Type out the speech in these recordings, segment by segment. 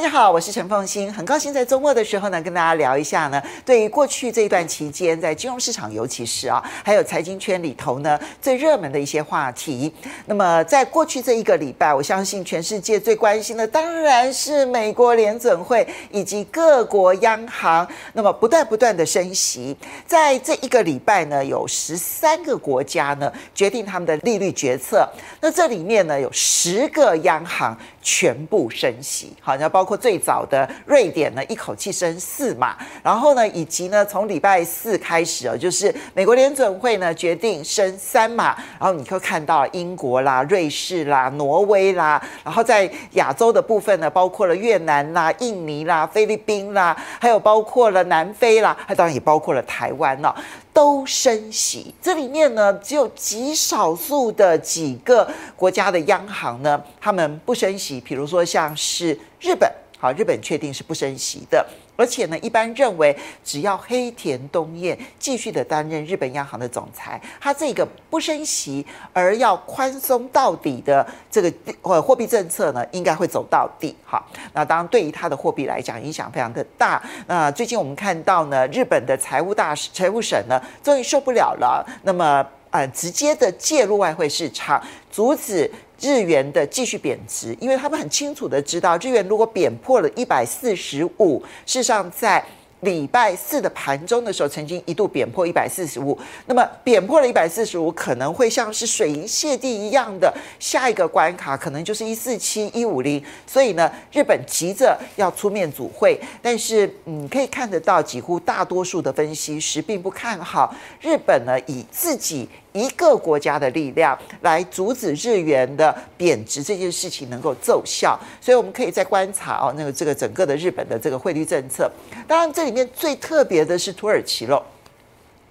大家好，我是陈凤欣，很高兴在周末的时候呢，跟大家聊一下呢，对于过去这一段期间，在金融市场，尤其是啊，还有财经圈里头呢，最热门的一些话题。那么，在过去这一个礼拜，我相信全世界最关心的当然是美国联准会以及各国央行，那么不断不断的升息。在这一个礼拜呢，有十三个国家呢决定他们的利率决策，那这里面呢有十个央行。全部升息，好，那包括或最早的瑞典呢，一口气升四码，然后呢，以及呢，从礼拜四开始哦，就是美国联准会呢决定升三码，然后你可以看到英国啦、瑞士啦、挪威啦，然后在亚洲的部分呢，包括了越南啦、印尼啦、菲律宾啦，还有包括了南非啦，它当然也包括了台湾呢。都升息，这里面呢，只有极少数的几个国家的央行呢，他们不升息。比如说像是日本，好，日本确定是不升息的。而且呢，一般认为，只要黑田东彦继续的担任日本央行的总裁，他这个不升息而要宽松到底的这个呃货币政策呢，应该会走到底。好，那当然对于他的货币来讲，影响非常的大。那最近我们看到呢，日本的财务大财务省呢，终于受不了了，那么呃，直接的介入外汇市场，阻止。日元的继续贬值，因为他们很清楚的知道，日元如果贬破了一百四十五，事实上在。礼拜四的盘中的时候，曾经一度贬破一百四十五，那么贬破了一百四十五，可能会像是水银泻地一样的下一个关卡，可能就是一四七一五零，所以呢，日本急着要出面组会，但是你可以看得到，几乎大多数的分析师并不看好日本呢，以自己一个国家的力量来阻止日元的贬值这件事情能够奏效，所以我们可以再观察哦，那个这个整个的日本的这个汇率政策，当然这里面最特别的是土耳其喽。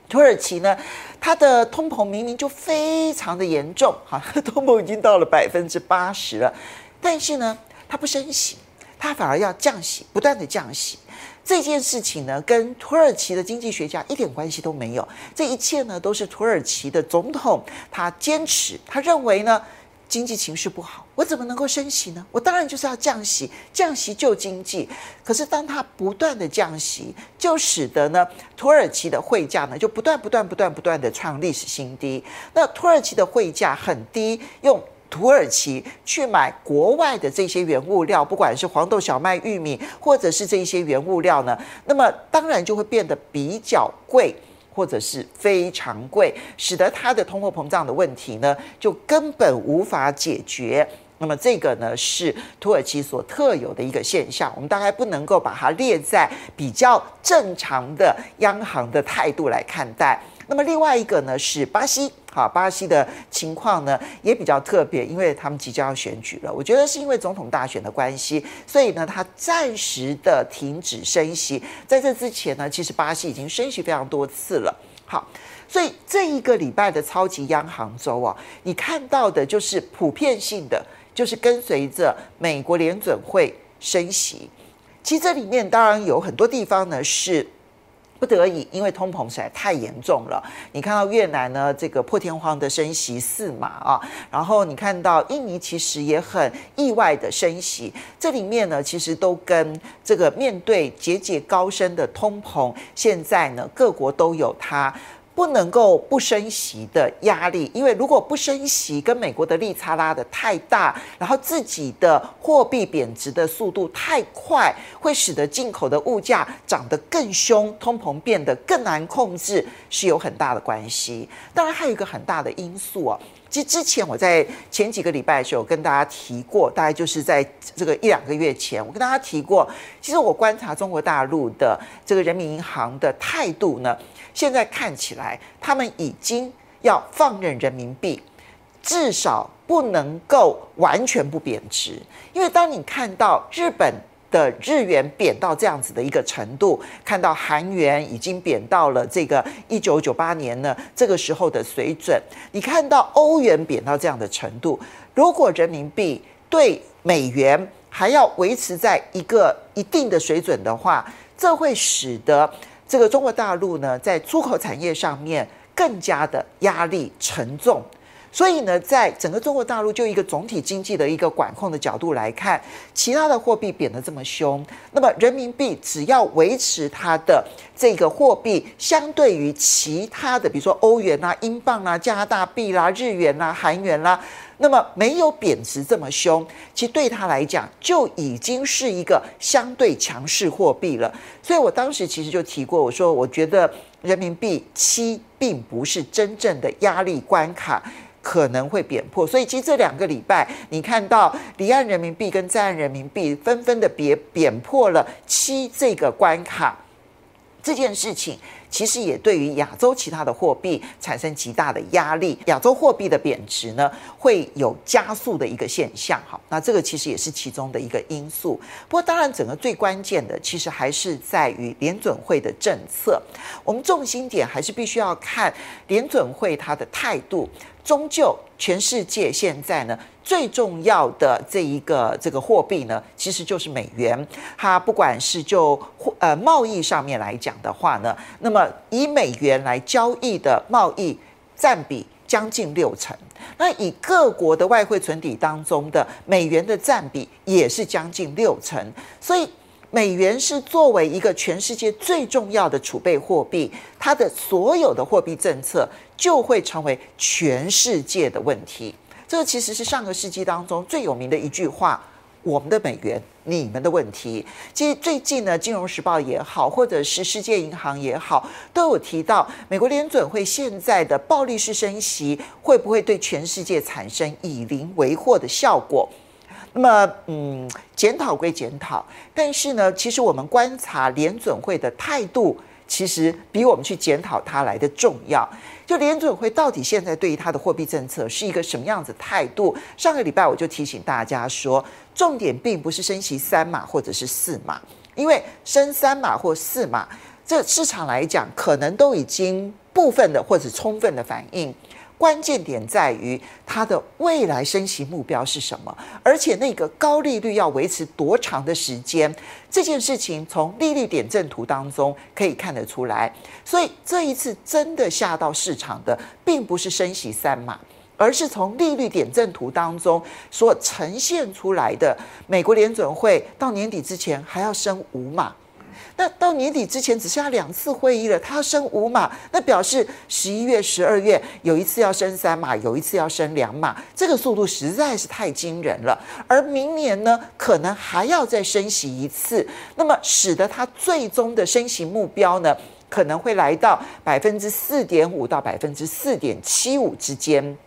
土耳其呢，它的通膨明明就非常的严重，哈，通膨已经到了百分之八十了，但是呢，它不升息，它反而要降息，不断的降息。这件事情呢，跟土耳其的经济学家一点关系都没有。这一切呢，都是土耳其的总统他坚持，他认为呢，经济情绪不好，我怎么能够升息呢？我当然就是要降息，降息救经济。可是当他不断的降息，就使得呢，土耳其的汇价呢，就不断不断不断不断的创历史新低。那土耳其的汇价很低，用。土耳其去买国外的这些原物料，不管是黄豆、小麦、玉米，或者是这些原物料呢，那么当然就会变得比较贵，或者是非常贵，使得它的通货膨胀的问题呢，就根本无法解决。那么这个呢，是土耳其所特有的一个现象，我们大概不能够把它列在比较正常的央行的态度来看待。那么另外一个呢，是巴西。好，巴西的情况呢也比较特别，因为他们即将要选举了。我觉得是因为总统大选的关系，所以呢，他暂时的停止升息。在这之前呢，其实巴西已经升息非常多次了。好，所以这一个礼拜的超级央行周啊，你看到的就是普遍性的，就是跟随着美国联准会升息。其实这里面当然有很多地方呢是。不得已，因为通膨实在太严重了。你看到越南呢，这个破天荒的升息四码啊，然后你看到印尼其实也很意外的升息，这里面呢，其实都跟这个面对节节高升的通膨，现在呢，各国都有它。不能够不升息的压力，因为如果不升息，跟美国的利差拉得太大，然后自己的货币贬值的速度太快，会使得进口的物价涨得更凶，通膨变得更难控制，是有很大的关系。当然，还有一个很大的因素啊，其实之前我在前几个礼拜的时候跟大家提过，大概就是在这个一两个月前，我跟大家提过，其实我观察中国大陆的这个人民银行的态度呢。现在看起来，他们已经要放任人民币，至少不能够完全不贬值。因为当你看到日本的日元贬到这样子的一个程度，看到韩元已经贬到了这个一九九八年呢这个时候的水准，你看到欧元贬到这样的程度，如果人民币对美元还要维持在一个一定的水准的话，这会使得。这个中国大陆呢，在出口产业上面更加的压力沉重，所以呢，在整个中国大陆就一个总体经济的一个管控的角度来看，其他的货币贬得这么凶，那么人民币只要维持它的这个货币，相对于其他的，比如说欧元啦、英镑啦、加拿大币啦、日元啦、韩元啦，那么没有贬值这么凶，其实对他来讲就已经是一个相对强势货币了。所以我当时其实就提过，我说我觉得人民币七并不是真正的压力关卡。可能会贬破，所以其实这两个礼拜，你看到离岸人民币跟在岸人民币纷纷的别贬破了七这个关卡，这件事情。其实也对于亚洲其他的货币产生极大的压力，亚洲货币的贬值呢，会有加速的一个现象。好，那这个其实也是其中的一个因素。不过，当然，整个最关键的其实还是在于联准会的政策。我们重心点还是必须要看联准会它的态度。终究，全世界现在呢，最重要的这一个这个货币呢，其实就是美元。它不管是就呃贸易上面来讲的话呢，那么以美元来交易的贸易占比将近六成。那以各国的外汇存底当中的美元的占比也是将近六成。所以美元是作为一个全世界最重要的储备货币，它的所有的货币政策就会成为全世界的问题。这其实是上个世纪当中最有名的一句话：“我们的美元，你们的问题。”其实最近呢，《金融时报》也好，或者是世界银行也好，都有提到美国联准会现在的暴力式升息会不会对全世界产生以邻为壑的效果。那么，嗯，检讨归检讨，但是呢，其实我们观察联准会的态度，其实比我们去检讨它来的重要。就联准会到底现在对于它的货币政策是一个什么样子态度？上个礼拜我就提醒大家说，重点并不是升息三码或者是四码，因为升三码或四码，这市场来讲可能都已经部分的或者充分的反应。关键点在于它的未来升息目标是什么，而且那个高利率要维持多长的时间，这件事情从利率点阵图当中可以看得出来。所以这一次真的吓到市场的，并不是升息三码，而是从利率点阵图当中所呈现出来的，美国联准会到年底之前还要升五码。那到年底之前只剩下两次会议了，他要升五码，那表示十一月、十二月有一次要升三码，有一次要升两码，这个速度实在是太惊人了。而明年呢，可能还要再升息一次，那么使得他最终的升息目标呢，可能会来到百分之四点五到百分之四点七五之间。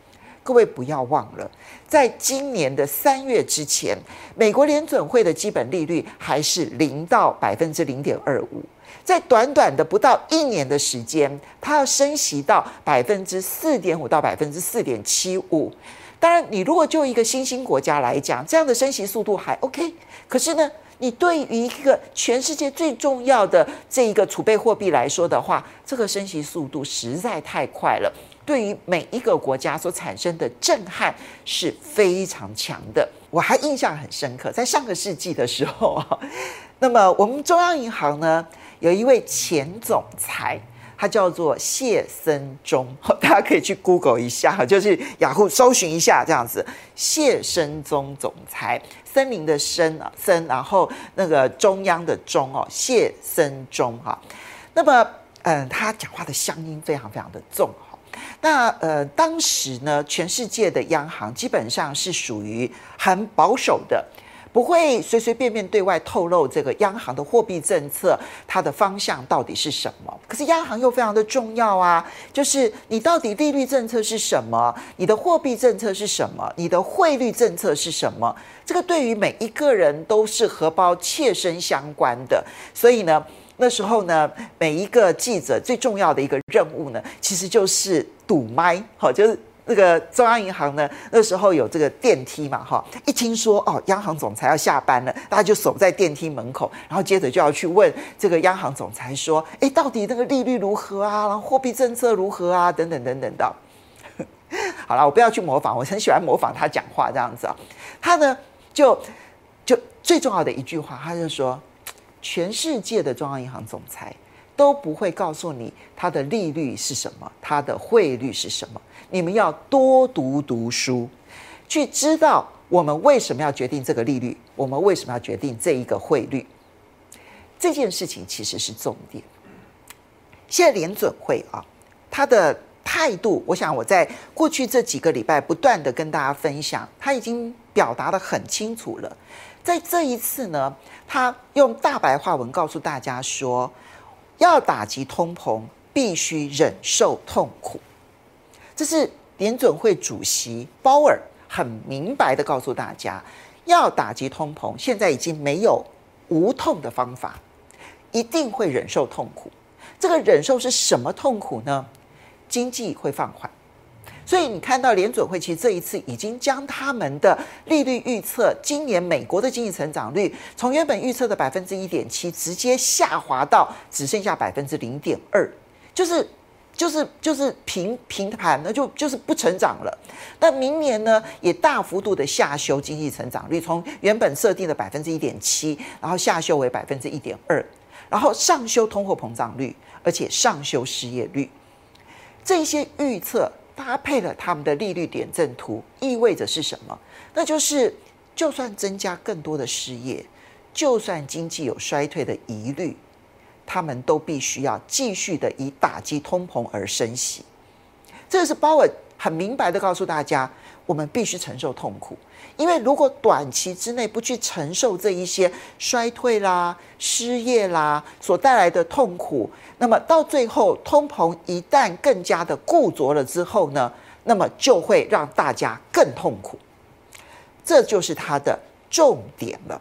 各位不要忘了，在今年的三月之前，美国联准会的基本利率还是零到百分之零点二五，在短短的不到一年的时间，它要升息到百分之四点五到百分之四点七五。当然，你如果就一个新兴国家来讲，这样的升息速度还 OK。可是呢，你对于一个全世界最重要的这一个储备货币来说的话，这个升息速度实在太快了。对于每一个国家所产生的震撼是非常强的。我还印象很深刻，在上个世纪的时候，那么我们中央银行呢，有一位前总裁，他叫做谢森中，大家可以去 Google 一下，就是雅虎搜寻一下这样子。谢森中总裁，森林的森啊森，然后那个中央的中哦，谢森中哈。那么嗯，他讲话的乡音非常非常的重。那呃，当时呢，全世界的央行基本上是属于很保守的，不会随随便便对外透露这个央行的货币政策它的方向到底是什么。可是央行又非常的重要啊，就是你到底利率政策是什么，你的货币政策是什么，你的汇率政策是什么，这个对于每一个人都是荷包切身相关的，所以呢。那时候呢，每一个记者最重要的一个任务呢，其实就是堵麦，好，就是那个中央银行呢，那时候有这个电梯嘛，哈，一听说哦，央行总裁要下班了，大家就守在电梯门口，然后接着就要去问这个央行总裁说，哎，到底那个利率如何啊？然后货币政策如何啊？等等等等的。好了，我不要去模仿，我很喜欢模仿他讲话这样子啊。他呢，就就最重要的一句话，他就说。全世界的中央银行总裁都不会告诉你它的利率是什么，它的汇率是什么。你们要多读读书，去知道我们为什么要决定这个利率，我们为什么要决定这一个汇率。这件事情其实是重点。现在联准会啊，它的态度，我想我在过去这几个礼拜不断的跟大家分享，他已经表达得很清楚了。在这一次呢，他用大白话文告诉大家说，要打击通膨，必须忍受痛苦。这是联准会主席鲍尔很明白的告诉大家，要打击通膨，现在已经没有无痛的方法，一定会忍受痛苦。这个忍受是什么痛苦呢？经济会放缓。所以你看到联准会其实这一次已经将他们的利率预测，今年美国的经济成长率从原本预测的百分之一点七，直接下滑到只剩下百分之零点二，就是。就是就是平平盘，那就就是不成长了。但明年呢，也大幅度的下修经济成长率，从原本设定的百分之一点七，然后下修为百分之一点二，然后上修通货膨胀率，而且上修失业率。这些预测搭配了他们的利率点阵图，意味着是什么？那就是就算增加更多的失业，就算经济有衰退的疑虑。他们都必须要继续的以打击通膨而升息，这是鲍尔很明白的告诉大家，我们必须承受痛苦，因为如果短期之内不去承受这一些衰退啦、失业啦所带来的痛苦，那么到最后通膨一旦更加的固着了之后呢，那么就会让大家更痛苦，这就是他的重点了，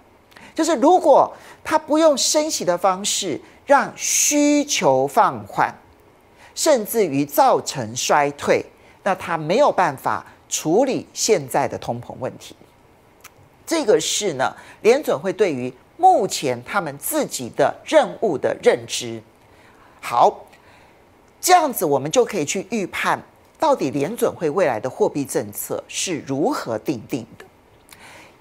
就是如果他不用升息的方式。让需求放缓，甚至于造成衰退，那他没有办法处理现在的通膨问题。这个是呢，联准会对于目前他们自己的任务的认知。好，这样子我们就可以去预判，到底联准会未来的货币政策是如何定定的。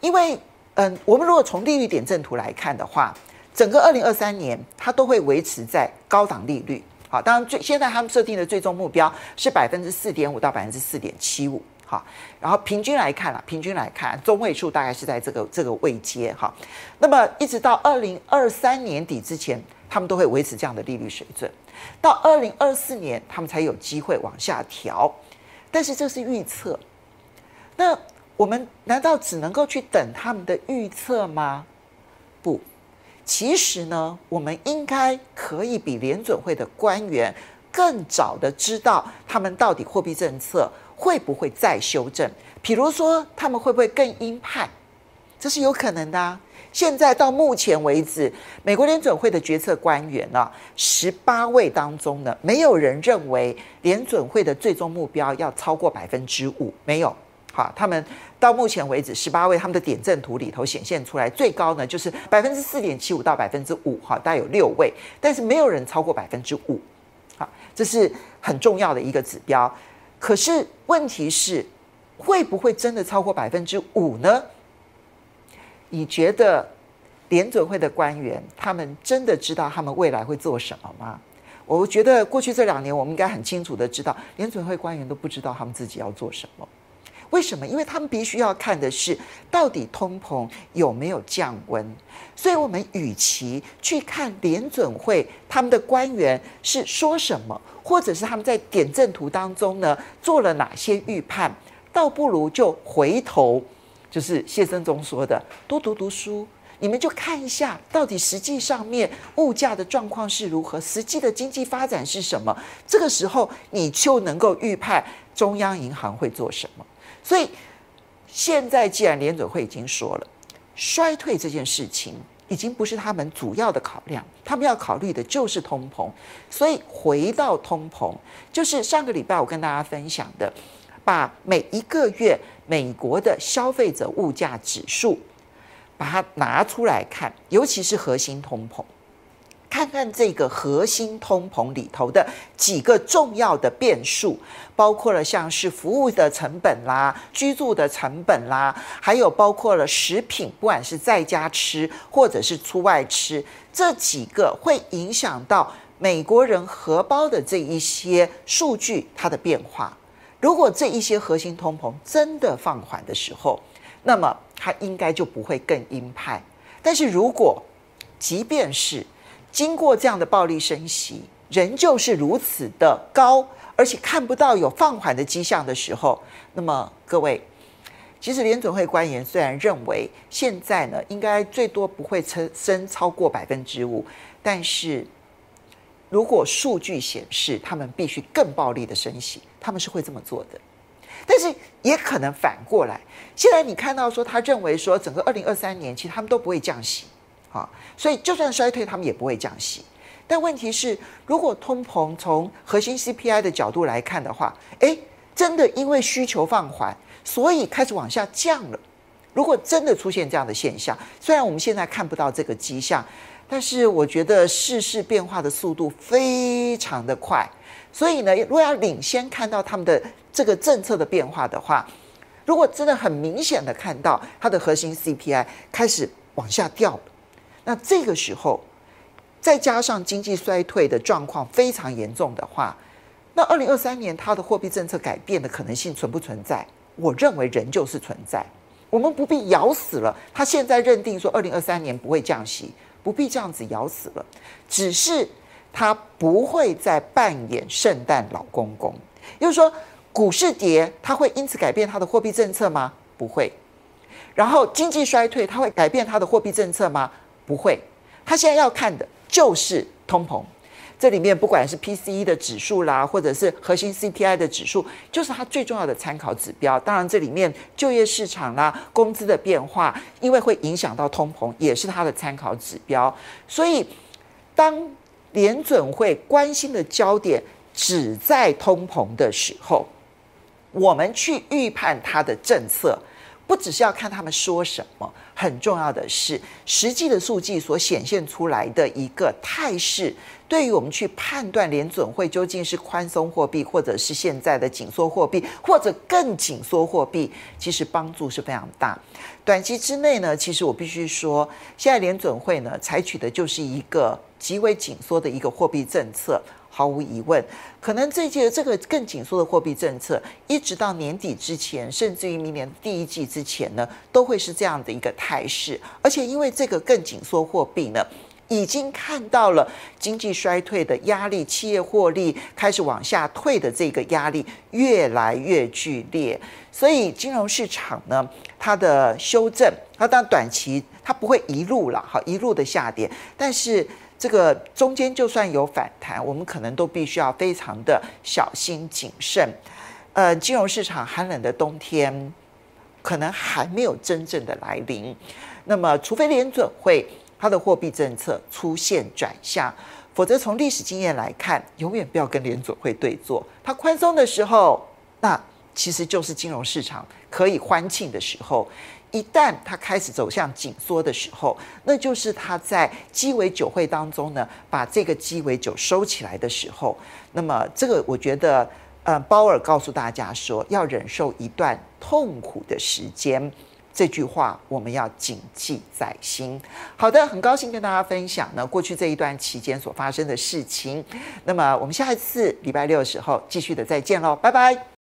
因为，嗯，我们如果从利率点阵图来看的话。整个二零二三年，它都会维持在高档利率。好，当然最现在他们设定的最终目标是百分之四点五到百分之四点七五。好，然后平均来看啊，平均来看，中位数大概是在这个这个位阶。哈，那么一直到二零二三年底之前，他们都会维持这样的利率水准。到二零二四年，他们才有机会往下调。但是这是预测。那我们难道只能够去等他们的预测吗？不。其实呢，我们应该可以比联准会的官员更早的知道他们到底货币政策会不会再修正。比如说，他们会不会更鹰派？这是有可能的啊。现在到目前为止，美国联准会的决策官员呢，十八位当中呢，没有人认为联准会的最终目标要超过百分之五，没有。好，他们到目前为止，十八位他们的点阵图里头显现出来最高呢，就是百分之四点七五到百分之五，哈，大概有六位，但是没有人超过百分之五，好，这是很重要的一个指标。可是问题是，会不会真的超过百分之五呢？你觉得联准会的官员他们真的知道他们未来会做什么吗？我觉得过去这两年，我们应该很清楚的知道，联准会官员都不知道他们自己要做什么。为什么？因为他们必须要看的是到底通膨有没有降温，所以我们与其去看联准会他们的官员是说什么，或者是他们在点阵图当中呢做了哪些预判，倒不如就回头，就是谢生中说的，多读读书，你们就看一下到底实际上面物价的状况是如何，实际的经济发展是什么，这个时候你就能够预判中央银行会做什么。所以，现在既然联准会已经说了，衰退这件事情已经不是他们主要的考量，他们要考虑的就是通膨。所以回到通膨，就是上个礼拜我跟大家分享的，把每一个月美国的消费者物价指数，把它拿出来看，尤其是核心通膨。看这个核心通膨里头的几个重要的变数，包括了像是服务的成本啦、居住的成本啦，还有包括了食品，不管是在家吃或者是出外吃，这几个会影响到美国人荷包的这一些数据它的变化。如果这一些核心通膨真的放缓的时候，那么它应该就不会更鹰派。但是如果即便是经过这样的暴力升息，仍旧是如此的高，而且看不到有放缓的迹象的时候，那么各位，其实联准会官员虽然认为现在呢应该最多不会升升超过百分之五，但是如果数据显示他们必须更暴力的升息。他们是会这么做的，但是也可能反过来。现在你看到说，他认为说，整个二零二三年其实他们都不会降息，啊，所以就算衰退，他们也不会降息。但问题是，如果通膨从核心 CPI 的角度来看的话，诶，真的因为需求放缓，所以开始往下降了。如果真的出现这样的现象，虽然我们现在看不到这个迹象，但是我觉得世事变化的速度非常的快。所以呢，如果要领先看到他们的这个政策的变化的话，如果真的很明显的看到它的核心 CPI 开始往下掉了，那这个时候再加上经济衰退的状况非常严重的话，那二零二三年它的货币政策改变的可能性存不存在？我认为仍旧是存在。我们不必咬死了，他现在认定说二零二三年不会降息，不必这样子咬死了，只是。他不会再扮演圣诞老公公，也就是说，股市跌，他会因此改变他的货币政策吗？不会。然后经济衰退，他会改变他的货币政策吗？不会。他现在要看的就是通膨，这里面不管是 PCE 的指数啦，或者是核心 CPI 的指数，就是他最重要的参考指标。当然，这里面就业市场啦、工资的变化，因为会影响到通膨，也是他的参考指标。所以，当联准会关心的焦点只在通膨的时候，我们去预判它的政策，不只是要看他们说什么，很重要的是实际的数据所显现出来的一个态势，对于我们去判断联准会究竟是宽松货币，或者是现在的紧缩货币，或者更紧缩货币，其实帮助是非常大。短期之内呢，其实我必须说，现在联准会呢采取的就是一个。极为紧缩的一个货币政策，毫无疑问，可能这届这个更紧缩的货币政策，一直到年底之前，甚至于明年第一季之前呢，都会是这样的一个态势。而且因为这个更紧缩货币呢，已经看到了经济衰退的压力，企业获利开始往下退的这个压力越来越剧烈，所以金融市场呢，它的修正，它当短期它不会一路了，好一路的下跌，但是。这个中间就算有反弹，我们可能都必须要非常的小心谨慎。呃，金融市场寒冷的冬天可能还没有真正的来临。那么，除非联准会它的货币政策出现转向，否则从历史经验来看，永远不要跟联准会对坐。它宽松的时候，那其实就是金融市场可以欢庆的时候。一旦它开始走向紧缩的时候，那就是它在鸡尾酒会当中呢，把这个鸡尾酒收起来的时候。那么，这个我觉得，呃，鲍尔告诉大家说，要忍受一段痛苦的时间，这句话我们要谨记在心。好的，很高兴跟大家分享呢，过去这一段期间所发生的事情。那么，我们下一次礼拜六的时候继续的再见喽，拜拜。